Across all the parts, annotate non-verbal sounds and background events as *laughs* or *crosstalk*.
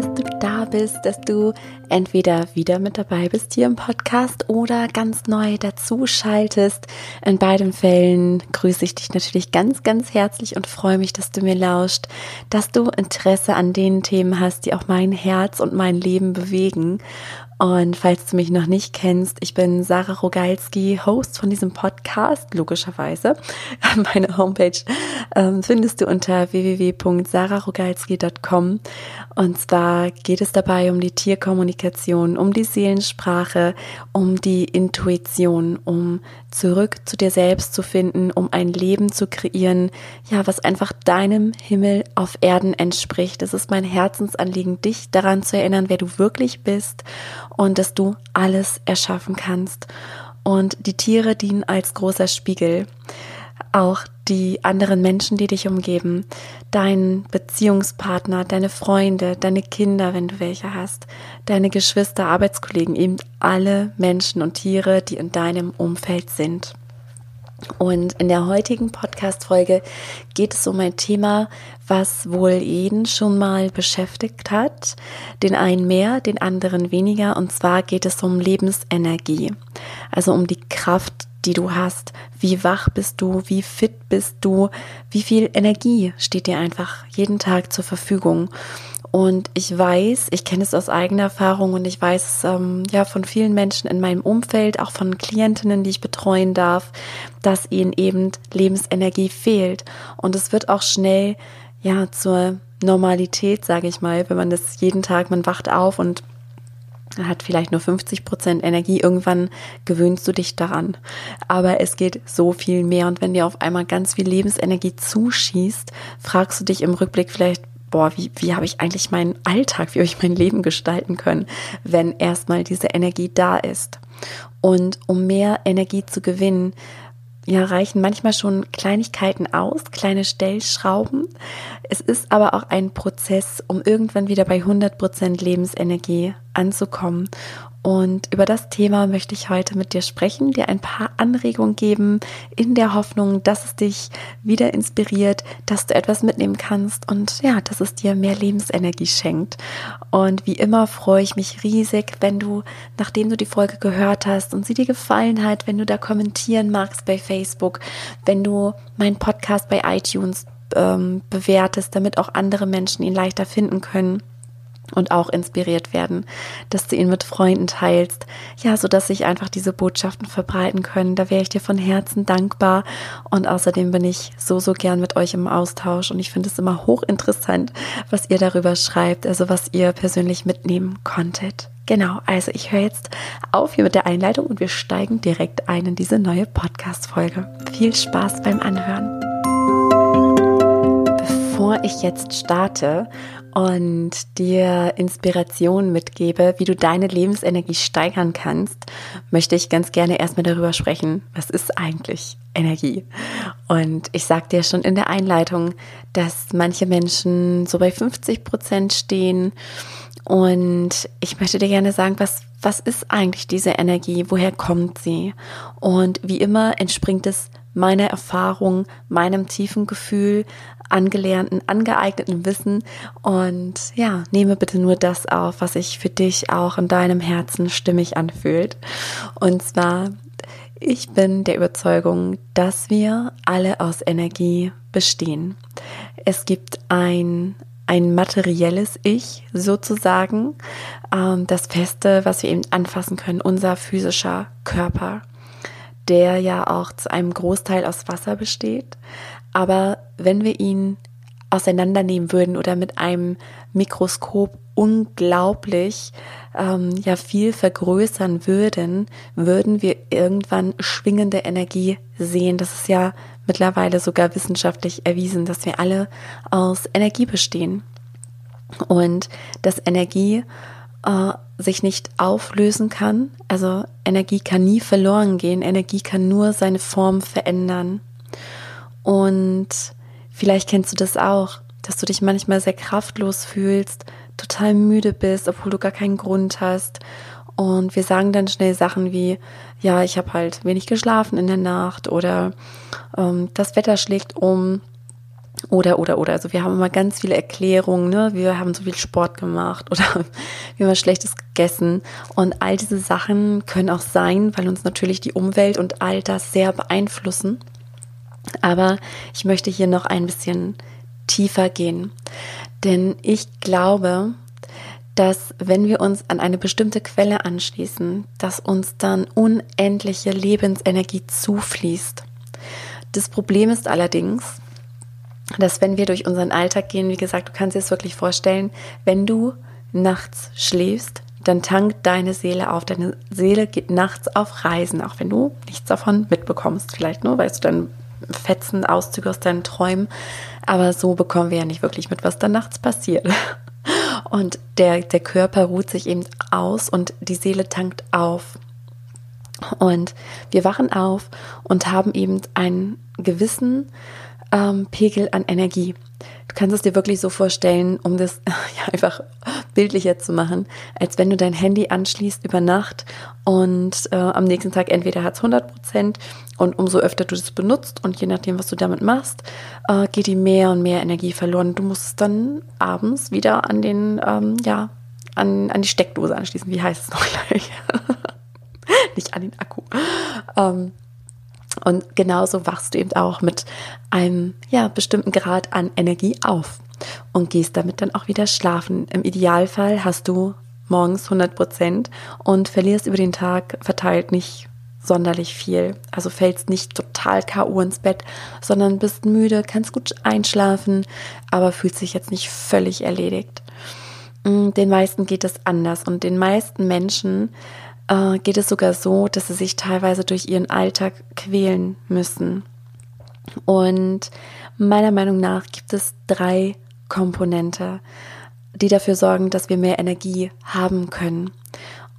dass du da bist, dass du entweder wieder mit dabei bist hier im Podcast oder ganz neu dazu schaltest. In beiden Fällen grüße ich dich natürlich ganz, ganz herzlich und freue mich, dass du mir lauscht, dass du Interesse an den Themen hast, die auch mein Herz und mein Leben bewegen. Und falls du mich noch nicht kennst, ich bin Sarah Rogalski, Host von diesem Podcast, logischerweise. *laughs* Meine Homepage ähm, findest du unter www.sararogalski.com. Und zwar geht es dabei um die Tierkommunikation, um die Seelensprache, um die Intuition, um zurück zu dir selbst zu finden, um ein Leben zu kreieren, ja, was einfach deinem Himmel auf Erden entspricht. Es ist mein Herzensanliegen, dich daran zu erinnern, wer du wirklich bist und dass du alles erschaffen kannst. Und die Tiere dienen als großer Spiegel. Auch die anderen Menschen, die dich umgeben, dein Beziehungspartner, deine Freunde, deine Kinder, wenn du welche hast, deine Geschwister, Arbeitskollegen, eben alle Menschen und Tiere, die in deinem Umfeld sind. Und in der heutigen Podcast-Folge geht es um ein Thema, was wohl jeden schon mal beschäftigt hat. Den einen mehr, den anderen weniger. Und zwar geht es um Lebensenergie. Also um die Kraft, die du hast. Wie wach bist du? Wie fit bist du? Wie viel Energie steht dir einfach jeden Tag zur Verfügung? Und ich weiß, ich kenne es aus eigener Erfahrung und ich weiß ähm, ja von vielen Menschen in meinem Umfeld, auch von Klientinnen, die ich betreuen darf, dass ihnen eben Lebensenergie fehlt. Und es wird auch schnell ja zur Normalität, sage ich mal, wenn man das jeden Tag, man wacht auf und hat vielleicht nur 50 Prozent Energie. Irgendwann gewöhnst du dich daran. Aber es geht so viel mehr. Und wenn dir auf einmal ganz viel Lebensenergie zuschießt, fragst du dich im Rückblick vielleicht, boah, wie, wie habe ich eigentlich meinen Alltag, wie habe ich mein Leben gestalten können, wenn erstmal diese Energie da ist. Und um mehr Energie zu gewinnen, ja, reichen manchmal schon Kleinigkeiten aus, kleine Stellschrauben. Es ist aber auch ein Prozess, um irgendwann wieder bei 100 Prozent Lebensenergie anzukommen. Und über das Thema möchte ich heute mit dir sprechen, dir ein paar Anregungen geben, in der Hoffnung, dass es dich wieder inspiriert, dass du etwas mitnehmen kannst und ja, dass es dir mehr Lebensenergie schenkt. Und wie immer freue ich mich riesig, wenn du, nachdem du die Folge gehört hast und sie dir gefallen hat, wenn du da kommentieren magst bei Facebook, wenn du meinen Podcast bei iTunes ähm, bewertest, damit auch andere Menschen ihn leichter finden können und auch inspiriert werden, dass du ihn mit Freunden teilst, ja, so dass sich einfach diese Botschaften verbreiten können. Da wäre ich dir von Herzen dankbar und außerdem bin ich so so gern mit euch im Austausch und ich finde es immer hochinteressant, was ihr darüber schreibt, also was ihr persönlich mitnehmen konntet. Genau, also ich höre jetzt auf hier mit der Einleitung und wir steigen direkt ein in diese neue Podcast Folge. Viel Spaß beim Anhören. Bevor ich jetzt starte und dir Inspiration mitgebe, wie du deine Lebensenergie steigern kannst, möchte ich ganz gerne erstmal darüber sprechen, was ist eigentlich Energie? Und ich sagte ja schon in der Einleitung, dass manche Menschen so bei 50 Prozent stehen. Und ich möchte dir gerne sagen, was, was ist eigentlich diese Energie? Woher kommt sie? Und wie immer entspringt es meiner Erfahrung, meinem tiefen Gefühl, angelernten, angeeigneten Wissen und ja, nehme bitte nur das auf, was sich für dich auch in deinem Herzen stimmig anfühlt. Und zwar, ich bin der Überzeugung, dass wir alle aus Energie bestehen. Es gibt ein ein materielles Ich sozusagen, ähm, das Feste, was wir eben anfassen können, unser physischer Körper, der ja auch zu einem Großteil aus Wasser besteht. Aber wenn wir ihn auseinandernehmen würden oder mit einem Mikroskop unglaublich ähm, ja viel vergrößern würden, würden wir irgendwann schwingende Energie sehen. Das ist ja mittlerweile sogar wissenschaftlich erwiesen, dass wir alle aus Energie bestehen und dass Energie äh, sich nicht auflösen kann. Also Energie kann nie verloren gehen. Energie kann nur seine Form verändern. Und vielleicht kennst du das auch, dass du dich manchmal sehr kraftlos fühlst, total müde bist, obwohl du gar keinen Grund hast. Und wir sagen dann schnell Sachen wie, ja, ich habe halt wenig geschlafen in der Nacht oder ähm, das Wetter schlägt um Oder, oder, oder. Also wir haben immer ganz viele Erklärungen, ne? Wir haben so viel Sport gemacht oder *laughs* wir haben Schlechtes gegessen. Und all diese Sachen können auch sein, weil uns natürlich die Umwelt und all das sehr beeinflussen. Aber ich möchte hier noch ein bisschen tiefer gehen. Denn ich glaube, dass wenn wir uns an eine bestimmte Quelle anschließen, dass uns dann unendliche Lebensenergie zufließt. Das Problem ist allerdings, dass wenn wir durch unseren Alltag gehen, wie gesagt, du kannst dir es wirklich vorstellen, wenn du nachts schläfst, dann tankt deine Seele auf. Deine Seele geht nachts auf Reisen, auch wenn du nichts davon mitbekommst. Vielleicht nur, weißt du, dann Fetzen, Auszüge aus deinen Träumen. Aber so bekommen wir ja nicht wirklich mit, was dann nachts passiert. *laughs* Und der, der Körper ruht sich eben aus und die Seele tankt auf. Und wir wachen auf und haben eben einen gewissen ähm, Pegel an Energie. Du kannst es dir wirklich so vorstellen, um das *laughs* ja, einfach bildlicher zu machen, als wenn du dein Handy anschließt über Nacht und äh, am nächsten Tag entweder hat es 100 Prozent und umso öfter du das benutzt und je nachdem, was du damit machst, äh, geht die mehr und mehr Energie verloren. Du musst es dann abends wieder an den, ähm, ja, an, an die Steckdose anschließen. Wie heißt es noch gleich? *laughs* Nicht an den Akku. Ähm, und genauso wachst du eben auch mit einem ja, bestimmten Grad an Energie auf und gehst damit dann auch wieder schlafen. Im Idealfall hast du morgens 100 Prozent und verlierst über den Tag verteilt nicht sonderlich viel. Also fällst nicht total K.O. ins Bett, sondern bist müde, kannst gut einschlafen, aber fühlst dich jetzt nicht völlig erledigt. Mm, den meisten geht es anders und den meisten Menschen äh, geht es sogar so, dass sie sich teilweise durch ihren Alltag quälen müssen. Und meiner Meinung nach gibt es drei Komponente, die dafür sorgen, dass wir mehr Energie haben können.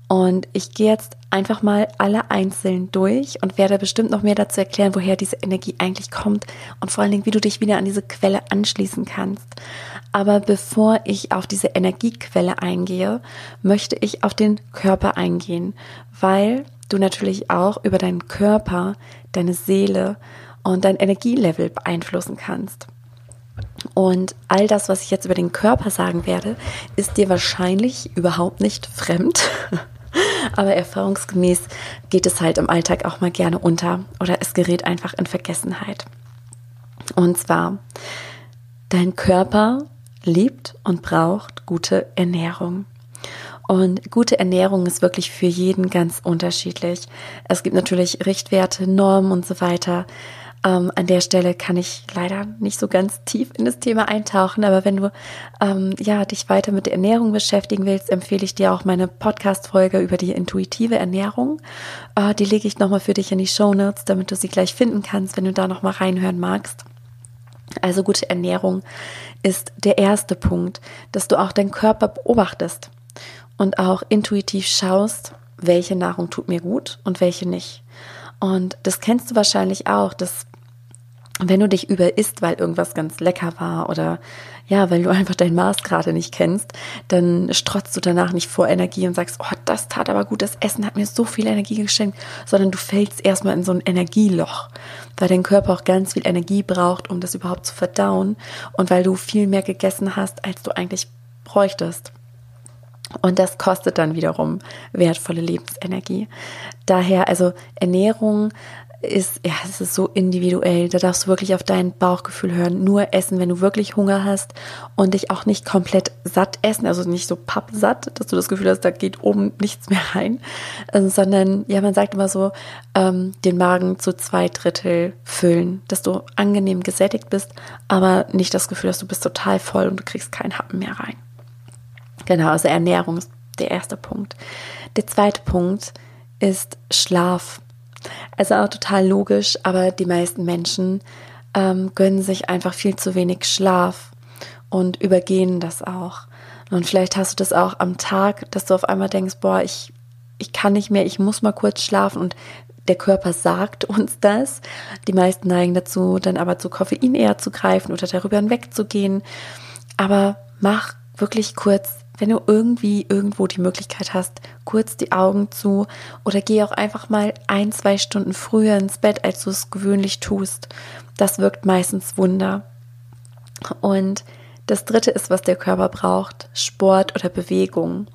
Und ich gehe jetzt einfach mal alle einzeln durch und werde bestimmt noch mehr dazu erklären, woher diese Energie eigentlich kommt und vor allen Dingen, wie du dich wieder an diese Quelle anschließen kannst. Aber bevor ich auf diese Energiequelle eingehe, möchte ich auf den Körper eingehen, weil du natürlich auch über deinen Körper, deine Seele und dein Energielevel beeinflussen kannst. Und all das, was ich jetzt über den Körper sagen werde, ist dir wahrscheinlich überhaupt nicht fremd. *laughs* Aber erfahrungsgemäß geht es halt im Alltag auch mal gerne unter oder es gerät einfach in Vergessenheit. Und zwar, dein Körper liebt und braucht gute Ernährung. Und gute Ernährung ist wirklich für jeden ganz unterschiedlich. Es gibt natürlich Richtwerte, Normen und so weiter. Ähm, an der Stelle kann ich leider nicht so ganz tief in das Thema eintauchen, aber wenn du ähm, ja dich weiter mit der Ernährung beschäftigen willst, empfehle ich dir auch meine Podcast-Folge über die intuitive Ernährung. Äh, die lege ich nochmal für dich in die Show Notes, damit du sie gleich finden kannst, wenn du da nochmal reinhören magst. Also gute Ernährung ist der erste Punkt, dass du auch deinen Körper beobachtest und auch intuitiv schaust, welche Nahrung tut mir gut und welche nicht. Und das kennst du wahrscheinlich auch, dass wenn du dich überisst, weil irgendwas ganz lecker war oder ja, weil du einfach dein Maß gerade nicht kennst, dann strotzt du danach nicht vor Energie und sagst, oh, das tat aber gut, das Essen hat mir so viel Energie geschenkt, sondern du fällst erstmal in so ein Energieloch, weil dein Körper auch ganz viel Energie braucht, um das überhaupt zu verdauen und weil du viel mehr gegessen hast, als du eigentlich bräuchtest. Und das kostet dann wiederum wertvolle Lebensenergie. Daher also Ernährung ist, ja, es ist so individuell. Da darfst du wirklich auf dein Bauchgefühl hören. Nur essen, wenn du wirklich Hunger hast und dich auch nicht komplett satt essen, also nicht so pappsatt, dass du das Gefühl hast, da geht oben nichts mehr rein, also, sondern, ja, man sagt immer so, ähm, den Magen zu zwei Drittel füllen, dass du angenehm gesättigt bist, aber nicht das Gefühl hast, du bist total voll und du kriegst keinen Happen mehr rein. Genau, also Ernährung ist der erste Punkt. Der zweite Punkt ist Schlaf. Also auch total logisch, aber die meisten Menschen ähm, gönnen sich einfach viel zu wenig Schlaf und übergehen das auch. Und vielleicht hast du das auch am Tag, dass du auf einmal denkst, boah, ich, ich kann nicht mehr, ich muss mal kurz schlafen und der Körper sagt uns das. Die meisten neigen dazu, dann aber zu Koffein eher zu greifen oder darüber hinwegzugehen. Aber mach wirklich kurz wenn du irgendwie irgendwo die Möglichkeit hast, kurz die Augen zu oder geh auch einfach mal ein, zwei Stunden früher ins Bett, als du es gewöhnlich tust. Das wirkt meistens Wunder. Und das dritte ist, was der Körper braucht, Sport oder Bewegung.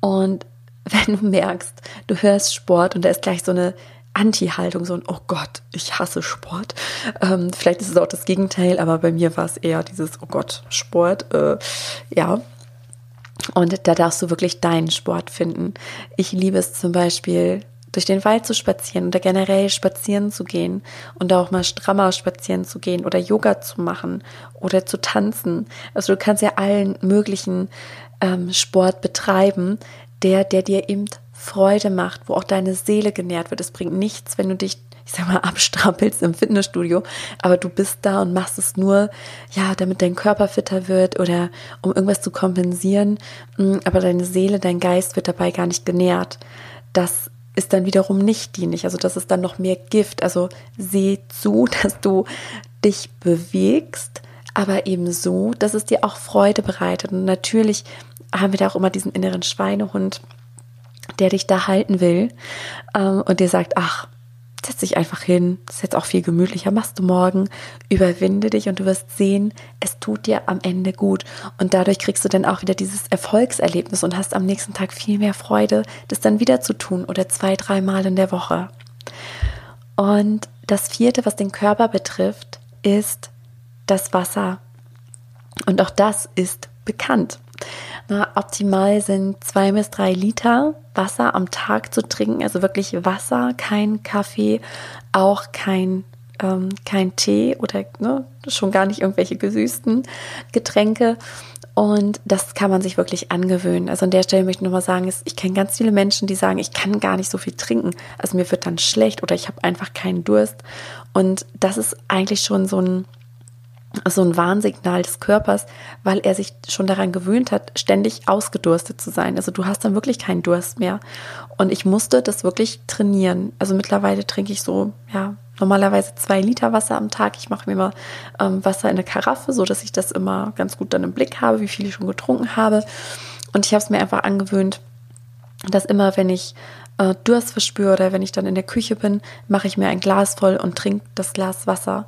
Und *laughs* wenn du merkst, du hörst Sport und da ist gleich so eine Anti-Haltung, so ein, oh Gott, ich hasse Sport. Ähm, vielleicht ist es auch das Gegenteil, aber bei mir war es eher dieses, oh Gott, Sport. Äh, ja. Und da darfst du wirklich deinen Sport finden. Ich liebe es zum Beispiel, durch den Wald zu spazieren oder generell spazieren zu gehen und auch mal strammer spazieren zu gehen oder Yoga zu machen oder zu tanzen. Also du kannst ja allen möglichen ähm, Sport betreiben, der, der dir eben Freude macht, wo auch deine Seele genährt wird. Es bringt nichts, wenn du dich, ich sag mal, abstrampelst im Fitnessstudio, aber du bist da und machst es nur, ja, damit dein Körper fitter wird oder um irgendwas zu kompensieren, mm, aber deine Seele, dein Geist wird dabei gar nicht genährt. Das ist dann wiederum nicht dienlich. Also das ist dann noch mehr Gift. Also seh zu, *laughs* dass du dich bewegst, aber eben so, dass es dir auch Freude bereitet. Und natürlich haben wir da auch immer diesen inneren Schweinehund, der dich da halten will ähm, und dir sagt, ach, setz dich einfach hin, das ist jetzt auch viel gemütlicher, machst du morgen, überwinde dich und du wirst sehen, es tut dir am Ende gut. Und dadurch kriegst du dann auch wieder dieses Erfolgserlebnis und hast am nächsten Tag viel mehr Freude, das dann wieder zu tun oder zwei, dreimal in der Woche. Und das vierte, was den Körper betrifft, ist das Wasser. Und auch das ist bekannt. Na, optimal sind zwei bis drei Liter Wasser am Tag zu trinken, also wirklich Wasser, kein Kaffee, auch kein, ähm, kein Tee oder ne, schon gar nicht irgendwelche gesüßten Getränke. Und das kann man sich wirklich angewöhnen. Also an der Stelle möchte ich nochmal sagen, ich kenne ganz viele Menschen, die sagen, ich kann gar nicht so viel trinken. Also mir wird dann schlecht oder ich habe einfach keinen Durst. Und das ist eigentlich schon so ein, so ein Warnsignal des Körpers, weil er sich schon daran gewöhnt hat, ständig ausgedurstet zu sein. Also du hast dann wirklich keinen Durst mehr. Und ich musste das wirklich trainieren. Also mittlerweile trinke ich so, ja, normalerweise zwei Liter Wasser am Tag. Ich mache mir immer ähm, Wasser in eine Karaffe, so dass ich das immer ganz gut dann im Blick habe, wie viel ich schon getrunken habe. Und ich habe es mir einfach angewöhnt, dass immer, wenn ich äh, Durst verspüre oder wenn ich dann in der Küche bin, mache ich mir ein Glas voll und trinke das Glas Wasser.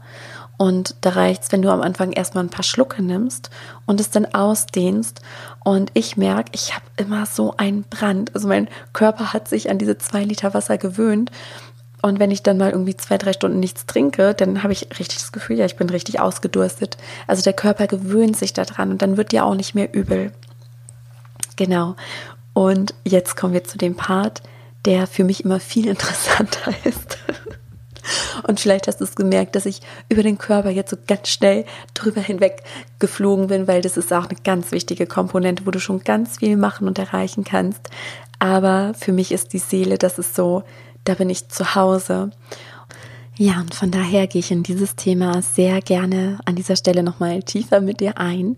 Und da reicht es, wenn du am Anfang erstmal ein paar Schlucke nimmst und es dann ausdehnst. Und ich merke, ich habe immer so einen Brand. Also mein Körper hat sich an diese zwei Liter Wasser gewöhnt. Und wenn ich dann mal irgendwie zwei, drei Stunden nichts trinke, dann habe ich richtig das Gefühl, ja, ich bin richtig ausgedurstet. Also der Körper gewöhnt sich daran und dann wird dir auch nicht mehr übel. Genau. Und jetzt kommen wir zu dem Part, der für mich immer viel *laughs* interessanter ist. Und vielleicht hast du es gemerkt, dass ich über den Körper jetzt so ganz schnell drüber hinweg geflogen bin, weil das ist auch eine ganz wichtige Komponente, wo du schon ganz viel machen und erreichen kannst. Aber für mich ist die Seele, das ist so, da bin ich zu Hause. Ja, und von daher gehe ich in dieses Thema sehr gerne an dieser Stelle nochmal tiefer mit dir ein.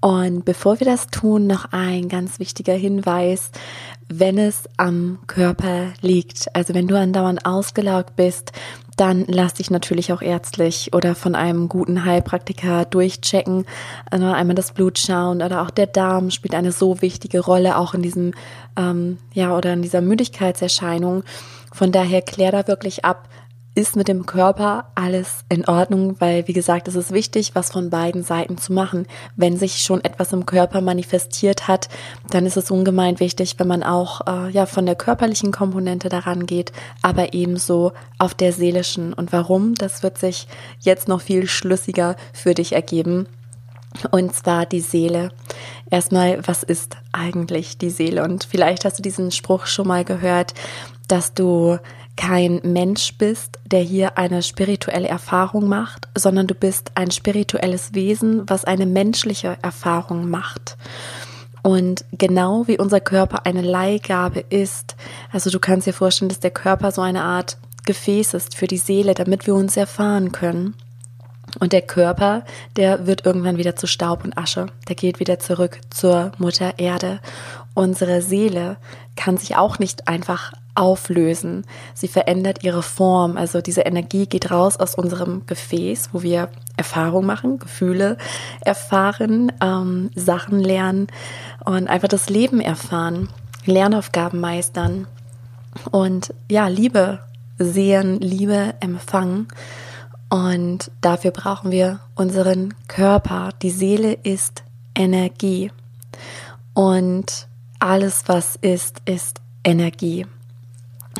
Und bevor wir das tun, noch ein ganz wichtiger Hinweis wenn es am Körper liegt. Also wenn du andauernd ausgelaugt bist, dann lass dich natürlich auch ärztlich oder von einem guten Heilpraktiker durchchecken, also einmal das Blut schauen oder auch der Darm spielt eine so wichtige Rolle auch in diesem ähm, ja oder in dieser Müdigkeitserscheinung. Von daher klär da wirklich ab, ist mit dem Körper alles in Ordnung, weil wie gesagt, es ist wichtig, was von beiden Seiten zu machen. Wenn sich schon etwas im Körper manifestiert hat, dann ist es ungemein wichtig, wenn man auch äh, ja von der körperlichen Komponente daran geht, aber ebenso auf der seelischen. Und warum? Das wird sich jetzt noch viel schlüssiger für dich ergeben. Und zwar die Seele. Erstmal, was ist eigentlich die Seele? Und vielleicht hast du diesen Spruch schon mal gehört, dass du kein Mensch bist, der hier eine spirituelle Erfahrung macht, sondern du bist ein spirituelles Wesen, was eine menschliche Erfahrung macht. Und genau wie unser Körper eine Leihgabe ist, also du kannst dir vorstellen, dass der Körper so eine Art Gefäß ist für die Seele, damit wir uns erfahren können. Und der Körper, der wird irgendwann wieder zu Staub und Asche. Der geht wieder zurück zur Mutter Erde. Unsere Seele kann sich auch nicht einfach auflösen. Sie verändert ihre Form. Also diese Energie geht raus aus unserem Gefäß, wo wir Erfahrung machen, Gefühle erfahren, ähm, Sachen lernen und einfach das Leben erfahren, Lernaufgaben meistern und ja, Liebe sehen, Liebe empfangen. Und dafür brauchen wir unseren Körper. Die Seele ist Energie. Und alles, was ist, ist Energie.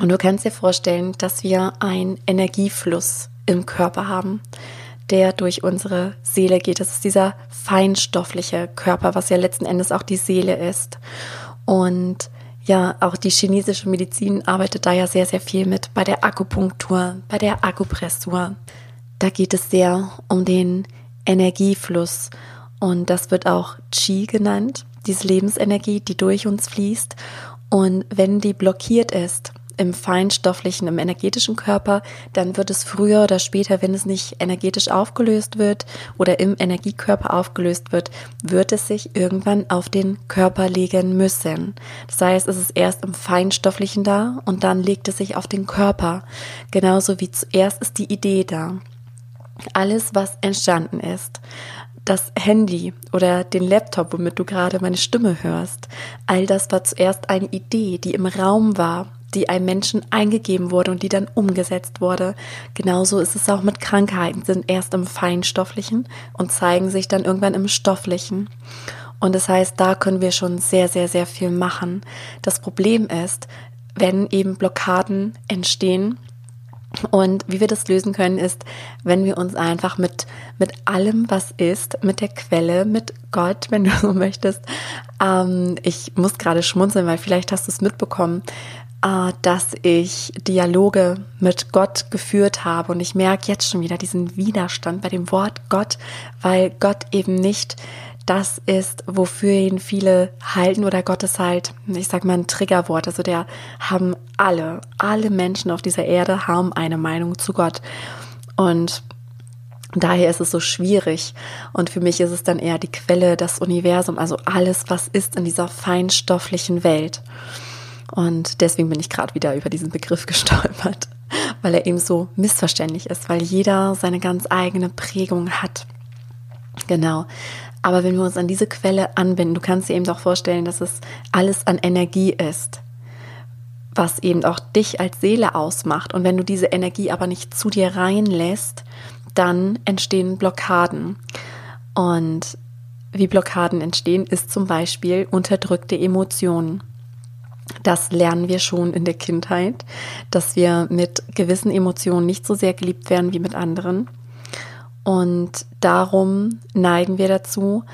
Und du kannst dir vorstellen, dass wir einen Energiefluss im Körper haben, der durch unsere Seele geht. Das ist dieser feinstoffliche Körper, was ja letzten Endes auch die Seele ist. Und ja, auch die chinesische Medizin arbeitet da ja sehr, sehr viel mit bei der Akupunktur, bei der Akupressur. Da geht es sehr um den Energiefluss und das wird auch Qi genannt, diese Lebensenergie, die durch uns fließt. Und wenn die blockiert ist, im feinstofflichen, im energetischen Körper, dann wird es früher oder später, wenn es nicht energetisch aufgelöst wird oder im Energiekörper aufgelöst wird, wird es sich irgendwann auf den Körper legen müssen. Das heißt, es ist erst im feinstofflichen da und dann legt es sich auf den Körper. Genauso wie zuerst ist die Idee da. Alles, was entstanden ist, das Handy oder den Laptop, womit du gerade meine Stimme hörst, all das war zuerst eine Idee, die im Raum war, die einem Menschen eingegeben wurde und die dann umgesetzt wurde. Genauso ist es auch mit Krankheiten, sind erst im Feinstofflichen und zeigen sich dann irgendwann im Stofflichen. Und das heißt, da können wir schon sehr, sehr, sehr viel machen. Das Problem ist, wenn eben Blockaden entstehen, und wie wir das lösen können, ist, wenn wir uns einfach mit, mit allem, was ist, mit der Quelle, mit Gott, wenn du so möchtest, ähm, ich muss gerade schmunzeln, weil vielleicht hast du es mitbekommen, dass ich Dialoge mit Gott geführt habe. Und ich merke jetzt schon wieder diesen Widerstand bei dem Wort Gott, weil Gott eben nicht das ist, wofür ihn viele halten oder Gott ist halt, ich sag mal ein Triggerwort. Also der haben alle, alle Menschen auf dieser Erde haben eine Meinung zu Gott. Und Daher ist es so schwierig. Und für mich ist es dann eher die Quelle, das Universum, also alles, was ist in dieser feinstofflichen Welt. Und deswegen bin ich gerade wieder über diesen Begriff *laughs* gestolpert, weil er eben so missverständlich ist, weil jeder seine ganz eigene Prägung hat. Genau. Aber wenn wir uns an diese Quelle anbinden, du kannst dir eben auch vorstellen, dass es alles an Energie ist, was eben auch dich als Seele ausmacht. Und wenn du diese Energie aber nicht zu dir reinlässt, dann entstehen Blockaden. Und wie Blockaden entstehen, ist zum Beispiel unterdrückte Emotionen. Das lernen wir schon in der Kindheit, dass wir mit gewissen Emotionen nicht so sehr geliebt werden wie mit anderen. Und darum neigen wir dazu,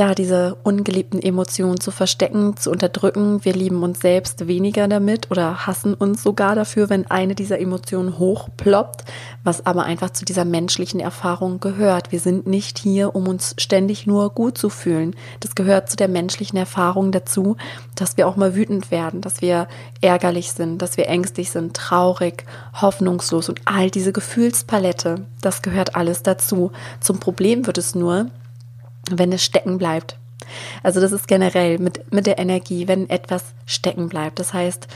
ja, diese ungeliebten Emotionen zu verstecken, zu unterdrücken. Wir lieben uns selbst weniger damit oder hassen uns sogar dafür, wenn eine dieser Emotionen hochploppt, was aber einfach zu dieser menschlichen Erfahrung gehört. Wir sind nicht hier, um uns ständig nur gut zu fühlen. Das gehört zu der menschlichen Erfahrung dazu, dass wir auch mal wütend werden, dass wir ärgerlich sind, dass wir ängstlich sind, traurig, hoffnungslos und all diese Gefühlspalette, das gehört alles dazu. Zum Problem wird es nur, wenn es stecken bleibt. Also das ist generell mit, mit der Energie, wenn etwas stecken bleibt. Das heißt,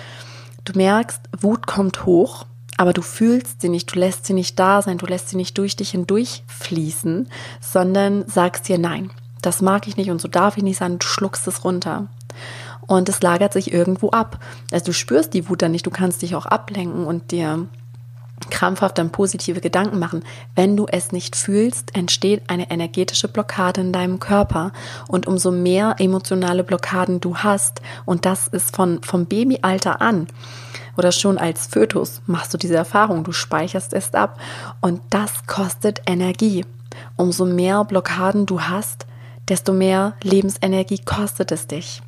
du merkst, Wut kommt hoch, aber du fühlst sie nicht, du lässt sie nicht da sein, du lässt sie nicht durch dich hindurch fließen, sondern sagst dir, nein, das mag ich nicht und so darf ich nicht sein, du schluckst es runter. Und es lagert sich irgendwo ab. Also du spürst die Wut dann nicht, du kannst dich auch ablenken und dir krampfhaft dann positive Gedanken machen. Wenn du es nicht fühlst, entsteht eine energetische Blockade in deinem Körper. Und umso mehr emotionale Blockaden du hast, und das ist von, vom Babyalter an, oder schon als Fötus machst du diese Erfahrung, du speicherst es ab und das kostet Energie. Umso mehr Blockaden du hast, desto mehr Lebensenergie kostet es dich.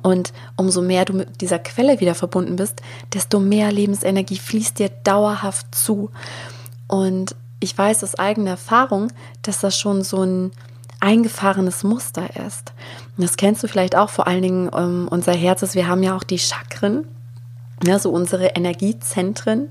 Und umso mehr du mit dieser Quelle wieder verbunden bist, desto mehr Lebensenergie fließt dir dauerhaft zu. Und ich weiß aus eigener Erfahrung, dass das schon so ein eingefahrenes Muster ist. Und das kennst du vielleicht auch vor allen Dingen ähm, unser Herz ist, wir haben ja auch die Chakren, ja, so unsere Energiezentren.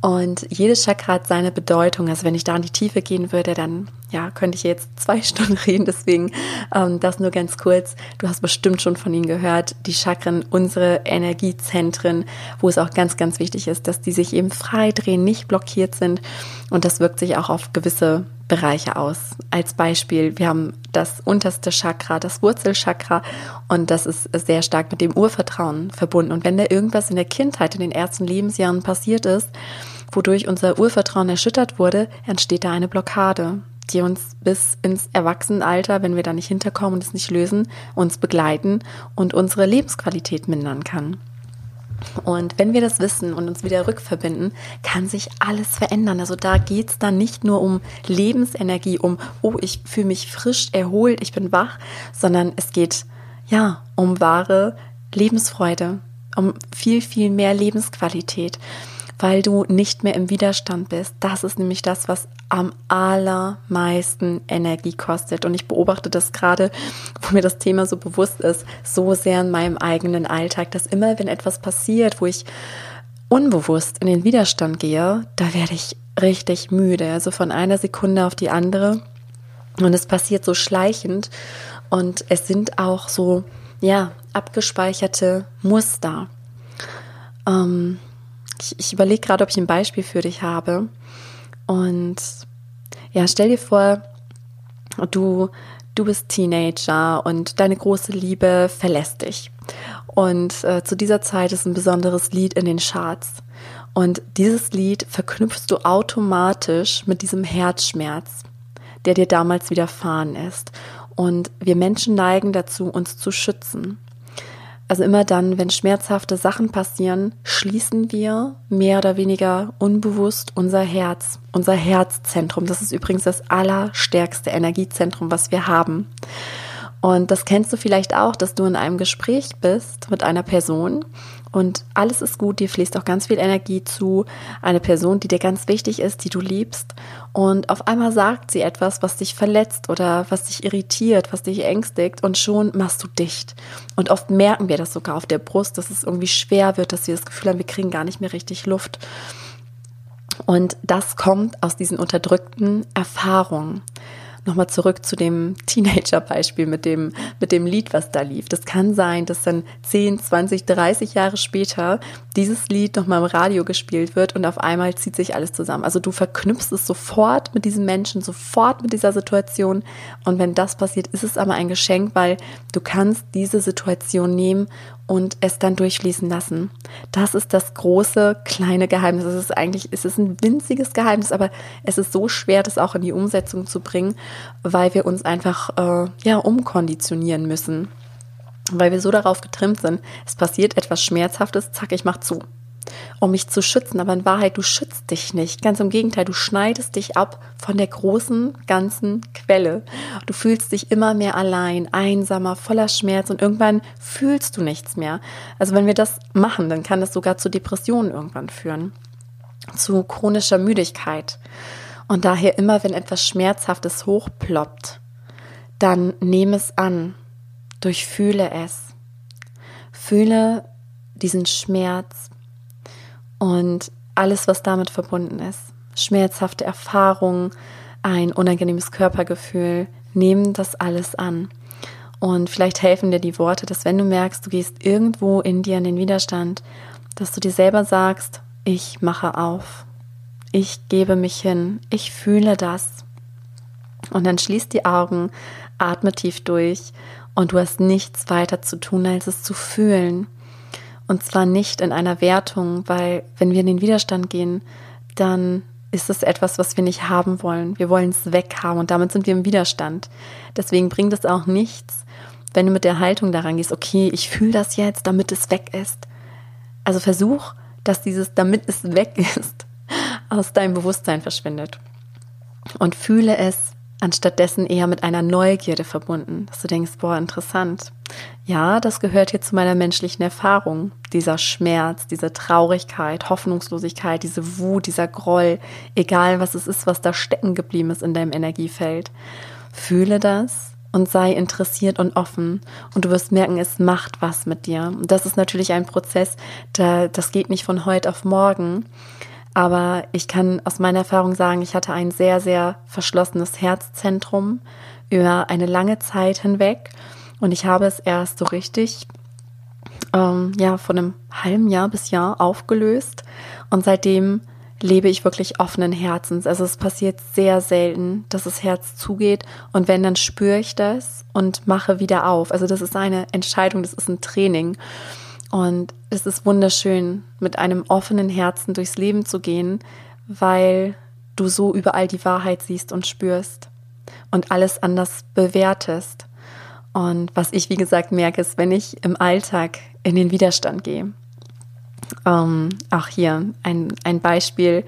Und jedes Chakra hat seine Bedeutung. Also wenn ich da in die Tiefe gehen würde, dann ja, könnte ich jetzt zwei *laughs* Stunden reden. Deswegen ähm, das nur ganz kurz. Du hast bestimmt schon von ihnen gehört. Die Chakren, unsere Energiezentren, wo es auch ganz, ganz wichtig ist, dass die sich eben frei drehen, nicht blockiert sind. Und das wirkt sich auch auf gewisse Bereiche aus. Als Beispiel, wir haben das unterste Chakra, das Wurzelchakra und das ist sehr stark mit dem Urvertrauen verbunden. Und wenn da irgendwas in der Kindheit, in den ersten Lebensjahren passiert ist, wodurch unser Urvertrauen erschüttert wurde, entsteht da eine Blockade, die uns bis ins Erwachsenenalter, wenn wir da nicht hinterkommen und es nicht lösen, uns begleiten und unsere Lebensqualität mindern kann. Und wenn wir das wissen und uns wieder rückverbinden, kann sich alles verändern. Also da geht es dann nicht nur um Lebensenergie, um, oh, ich fühle mich frisch, erholt, ich bin wach, sondern es geht ja um wahre Lebensfreude, um viel, viel mehr Lebensqualität weil du nicht mehr im Widerstand bist. Das ist nämlich das, was am allermeisten Energie kostet. Und ich beobachte das gerade, wo mir das Thema so bewusst ist, so sehr in meinem eigenen Alltag, dass immer, wenn etwas passiert, wo ich unbewusst in den Widerstand gehe, da werde ich richtig müde. Also von einer Sekunde auf die andere. Und es passiert so schleichend. Und es sind auch so, ja, abgespeicherte Muster. Ähm, ich, ich überlege gerade, ob ich ein Beispiel für dich habe. Und ja, stell dir vor, du, du bist Teenager und deine große Liebe verlässt dich. Und äh, zu dieser Zeit ist ein besonderes Lied in den Charts. Und dieses Lied verknüpfst du automatisch mit diesem Herzschmerz, der dir damals widerfahren ist. Und wir Menschen neigen dazu, uns zu schützen. Also immer dann, wenn schmerzhafte Sachen passieren, schließen wir mehr oder weniger unbewusst unser Herz, unser Herzzentrum. Das ist übrigens das allerstärkste Energiezentrum, was wir haben. Und das kennst du vielleicht auch, dass du in einem Gespräch bist mit einer Person und alles ist gut, dir fließt auch ganz viel Energie zu, eine Person, die dir ganz wichtig ist, die du liebst und auf einmal sagt sie etwas, was dich verletzt oder was dich irritiert, was dich ängstigt und schon machst du dicht. Und oft merken wir das sogar auf der Brust, dass es irgendwie schwer wird, dass wir das Gefühl haben, wir kriegen gar nicht mehr richtig Luft. Und das kommt aus diesen unterdrückten Erfahrungen nochmal zurück zu dem Teenager-Beispiel mit dem, mit dem Lied, was da lief. Das kann sein, dass dann 10, 20, 30 Jahre später dieses Lied nochmal im Radio gespielt wird und auf einmal zieht sich alles zusammen. Also du verknüpfst es sofort mit diesem Menschen, sofort mit dieser Situation. Und wenn das passiert, ist es aber ein Geschenk, weil du kannst diese Situation nehmen und es dann durchfließen lassen. Das ist das große kleine Geheimnis. Es ist eigentlich, es ist ein winziges Geheimnis, aber es ist so schwer, das auch in die Umsetzung zu bringen, weil wir uns einfach äh, ja umkonditionieren müssen, weil wir so darauf getrimmt sind. Es passiert etwas Schmerzhaftes, zack, ich mach zu um mich zu schützen. Aber in Wahrheit, du schützt dich nicht. Ganz im Gegenteil, du schneidest dich ab von der großen, ganzen Quelle. Du fühlst dich immer mehr allein, einsamer, voller Schmerz und irgendwann fühlst du nichts mehr. Also wenn wir das machen, dann kann das sogar zu Depressionen irgendwann führen. Zu chronischer Müdigkeit. Und daher immer, wenn etwas Schmerzhaftes hochploppt, dann nehme es an, durchfühle es. Fühle diesen Schmerz, und alles, was damit verbunden ist. Schmerzhafte Erfahrungen, ein unangenehmes Körpergefühl, nehmen das alles an. Und vielleicht helfen dir die Worte, dass wenn du merkst, du gehst irgendwo in dir in den Widerstand, dass du dir selber sagst, ich mache auf, ich gebe mich hin, ich fühle das. Und dann schließ die Augen, atme tief durch und du hast nichts weiter zu tun, als es zu fühlen. Und zwar nicht in einer Wertung, weil wenn wir in den Widerstand gehen, dann ist es etwas, was wir nicht haben wollen. Wir wollen es weghaben und damit sind wir im Widerstand. Deswegen bringt es auch nichts, wenn du mit der Haltung daran gehst, okay, ich fühle das jetzt, damit es weg ist. Also versuch, dass dieses, damit es weg *laughs* ist, aus deinem Bewusstsein verschwindet. Und fühle es anstattdessen eher mit einer Neugierde verbunden, dass du denkst, boah, interessant. Ja, das gehört hier zu meiner menschlichen Erfahrung. Dieser Schmerz, diese Traurigkeit, Hoffnungslosigkeit, diese Wut, dieser Groll, egal was es ist, was da stecken geblieben ist in deinem Energiefeld. Fühle das und sei interessiert und offen und du wirst merken, es macht was mit dir. Und das ist natürlich ein Prozess, da, das geht nicht von heute auf morgen. Aber ich kann aus meiner Erfahrung sagen, ich hatte ein sehr, sehr verschlossenes Herzzentrum über eine lange Zeit hinweg. Und ich habe es erst so richtig, ähm, ja, von einem halben Jahr bis Jahr aufgelöst. Und seitdem lebe ich wirklich offenen Herzens. Also es passiert sehr selten, dass das Herz zugeht. Und wenn, dann spüre ich das und mache wieder auf. Also das ist eine Entscheidung, das ist ein Training. Und es ist wunderschön, mit einem offenen Herzen durchs Leben zu gehen, weil du so überall die Wahrheit siehst und spürst und alles anders bewertest. Und was ich, wie gesagt, merke, ist, wenn ich im Alltag in den Widerstand gehe. Ähm, auch hier ein, ein Beispiel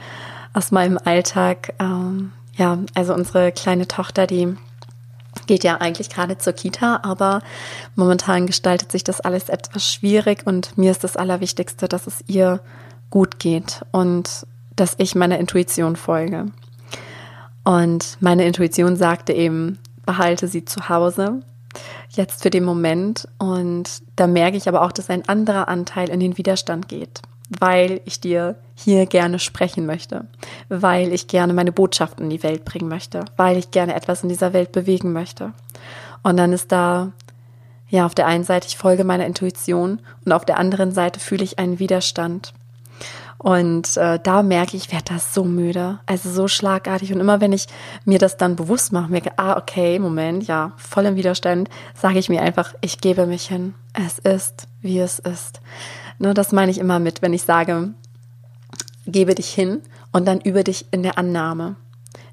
aus meinem Alltag. Ähm, ja, also unsere kleine Tochter, die geht ja eigentlich gerade zur Kita, aber momentan gestaltet sich das alles etwas schwierig und mir ist das Allerwichtigste, dass es ihr gut geht und dass ich meiner Intuition folge. Und meine Intuition sagte eben, behalte sie zu Hause, jetzt für den Moment. Und da merke ich aber auch, dass ein anderer Anteil in den Widerstand geht, weil ich dir hier gerne sprechen möchte, weil ich gerne meine Botschaft in die Welt bringen möchte, weil ich gerne etwas in dieser Welt bewegen möchte. Und dann ist da, ja, auf der einen Seite, ich folge meiner Intuition und auf der anderen Seite fühle ich einen Widerstand. Und äh, da merke ich, ich werde das so müde, also so schlagartig. Und immer wenn ich mir das dann bewusst mache, merke, ah, okay, Moment, ja, voll im Widerstand, sage ich mir einfach, ich gebe mich hin. Es ist, wie es ist. Nur das meine ich immer mit, wenn ich sage, gebe dich hin und dann übe dich in der Annahme.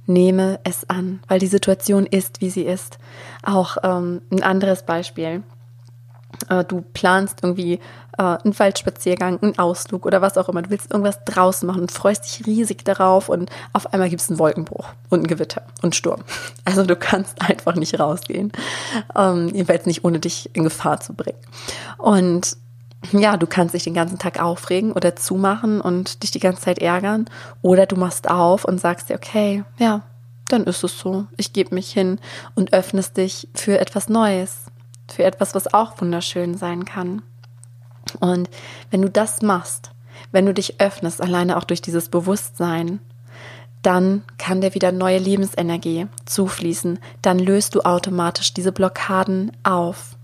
Nehme es an, weil die Situation ist, wie sie ist. Auch ähm, ein anderes Beispiel. Äh, du planst irgendwie äh, einen Waldspaziergang, einen Ausflug oder was auch immer. Du willst irgendwas draußen machen und freust dich riesig darauf und auf einmal gibt es einen Wolkenbruch und ein Gewitter und Sturm. *laughs* Also du kannst einfach nicht rausgehen. Ähm, jedenfalls nicht, ohne dich in Gefahr zu bringen. Und ja, du kannst dich den ganzen Tag aufregen oder zumachen und dich die ganze Zeit ärgern. Oder du machst auf und sagst dir, okay, ja, dann ist es so. Ich gebe mich hin und öffnest dich für etwas Neues für etwas, was auch wunderschön sein kann. Und wenn du das machst, wenn du dich öffnest, alleine auch durch dieses Bewusstsein, dann kann dir wieder neue Lebensenergie zufließen. Dann löst du automatisch diese Blockaden auf.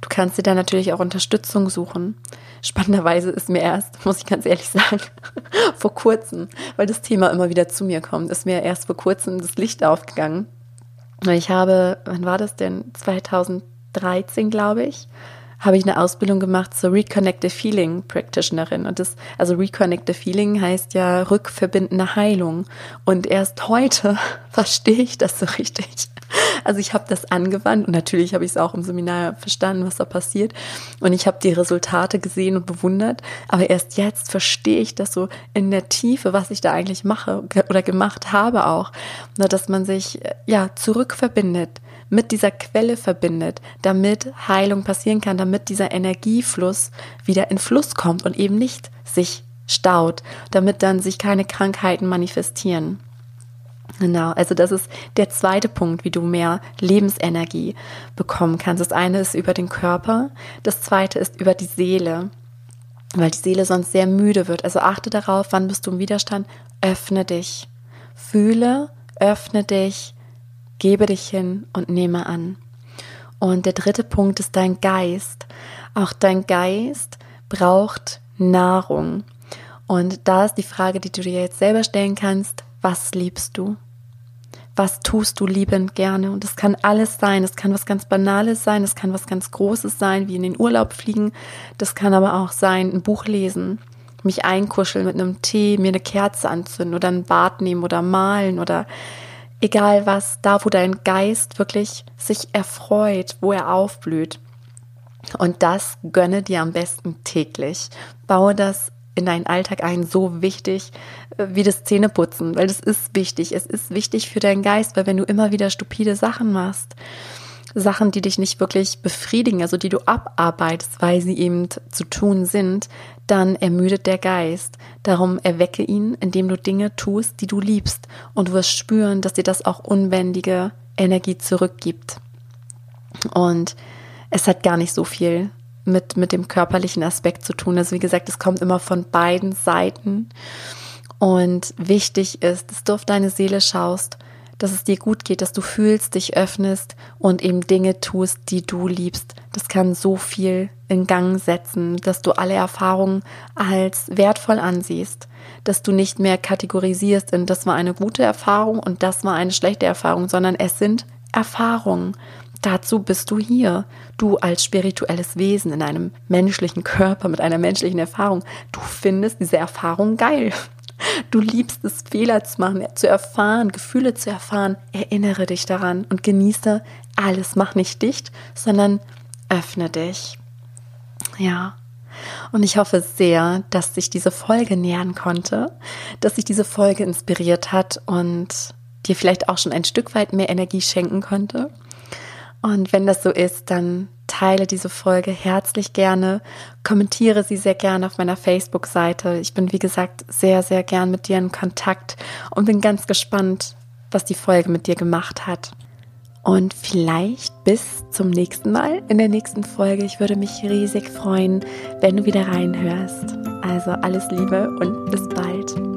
Du kannst dir dann natürlich auch Unterstützung suchen. Spannenderweise ist mir erst, muss ich ganz ehrlich sagen, *laughs* vor kurzem, weil das Thema immer wieder zu mir kommt, ist mir erst vor kurzem das Licht aufgegangen. Ich habe, wann war das denn? 2000 13, glaube ich, habe ich eine Ausbildung gemacht zur Reconnected Feeling Practitionerin. Und das, also Reconnected Feeling heißt ja rückverbindende Heilung. Und erst heute *laughs* verstehe ich das so richtig. Also ich habe das angewandt und natürlich habe ich es auch im Seminar verstanden, was da passiert. Und ich habe die Resultate gesehen und bewundert. Aber erst jetzt verstehe ich das so in der Tiefe, was ich da eigentlich mache oder gemacht habe auch. Dass man sich ja zurückverbindet mit dieser Quelle verbindet, damit Heilung passieren kann, damit dieser Energiefluss wieder in Fluss kommt und eben nicht sich staut, damit dann sich keine Krankheiten manifestieren. Genau, also das ist der zweite Punkt, wie du mehr Lebensenergie bekommen kannst. Das eine ist über den Körper, das zweite ist über die Seele, weil die Seele sonst sehr müde wird. Also achte darauf, wann bist du im Widerstand, öffne dich, fühle, öffne dich, Gebe dich hin und nehme an. Und der dritte Punkt ist dein Geist. Auch dein Geist braucht Nahrung. Und da ist die Frage, die du dir jetzt selber stellen kannst, was liebst du? Was tust du liebend gerne? Und das kann alles sein. Es kann was ganz Banales sein, es kann was ganz Großes sein, wie in den Urlaub fliegen. Das kann aber auch sein, ein Buch lesen, mich einkuscheln mit einem Tee, mir eine Kerze anzünden oder ein Bad nehmen oder malen oder egal was, da wo dein Geist wirklich sich erfreut, wo er aufblüht. Und das gönne dir am besten täglich. Baue das in deinen Alltag ein, so wichtig äh, wie das Zähneputzen, weil das ist wichtig. Es ist wichtig für deinen Geist, weil wenn du immer wieder stupide Sachen machst, Sachen, die dich nicht wirklich befriedigen, also die du abarbeitest, weil sie eben zu tun sind, dann ermüdet der Geist. Darum erwecke ihn, indem du Dinge tust, die du liebst und du wirst spüren, dass dir das auch unbändige Energie zurückgibt. Und es hat gar nicht so viel mit, mit dem körperlichen Aspekt zu tun. Also wie gesagt, es kommt immer von beiden Seiten. Und wichtig ist, dass du auf deine Seele schaust dass es dir gut geht, dass du fühlst, dich öffnest und eben Dinge tust, die du liebst. Das kann so viel in Gang setzen, dass du alle Erfahrungen als wertvoll ansiehst, dass du nicht mehr kategorisierst in das war eine gute Erfahrung und das war eine schlechte Erfahrung, sondern es sind Erfahrungen. Dazu bist du hier. Du als spirituelles Wesen in einem menschlichen Körper mit einer menschlichen Erfahrung. Du findest diese Erfahrung geil. Du liebst es, Fehler zu machen, zu erfahren, Gefühle zu erfahren. Erinnere dich daran und genieße alles. Mach nicht dicht, sondern öffne dich. Ja. Und ich hoffe sehr, dass sich diese Folge nähern konnte, dass sich diese Folge inspiriert hat und dir vielleicht auch schon ein Stück weit mehr Energie schenken konnte. Und wenn das so ist, dann teile diese Folge herzlich gerne, kommentiere sie sehr gerne auf meiner Facebook-Seite. Ich bin, wie gesagt, sehr, sehr gern mit dir in Kontakt und bin ganz gespannt, was die Folge mit dir gemacht hat. Und vielleicht bis zum nächsten Mal in der nächsten Folge. Ich würde mich riesig freuen, wenn du wieder reinhörst. Also alles Liebe und bis bald.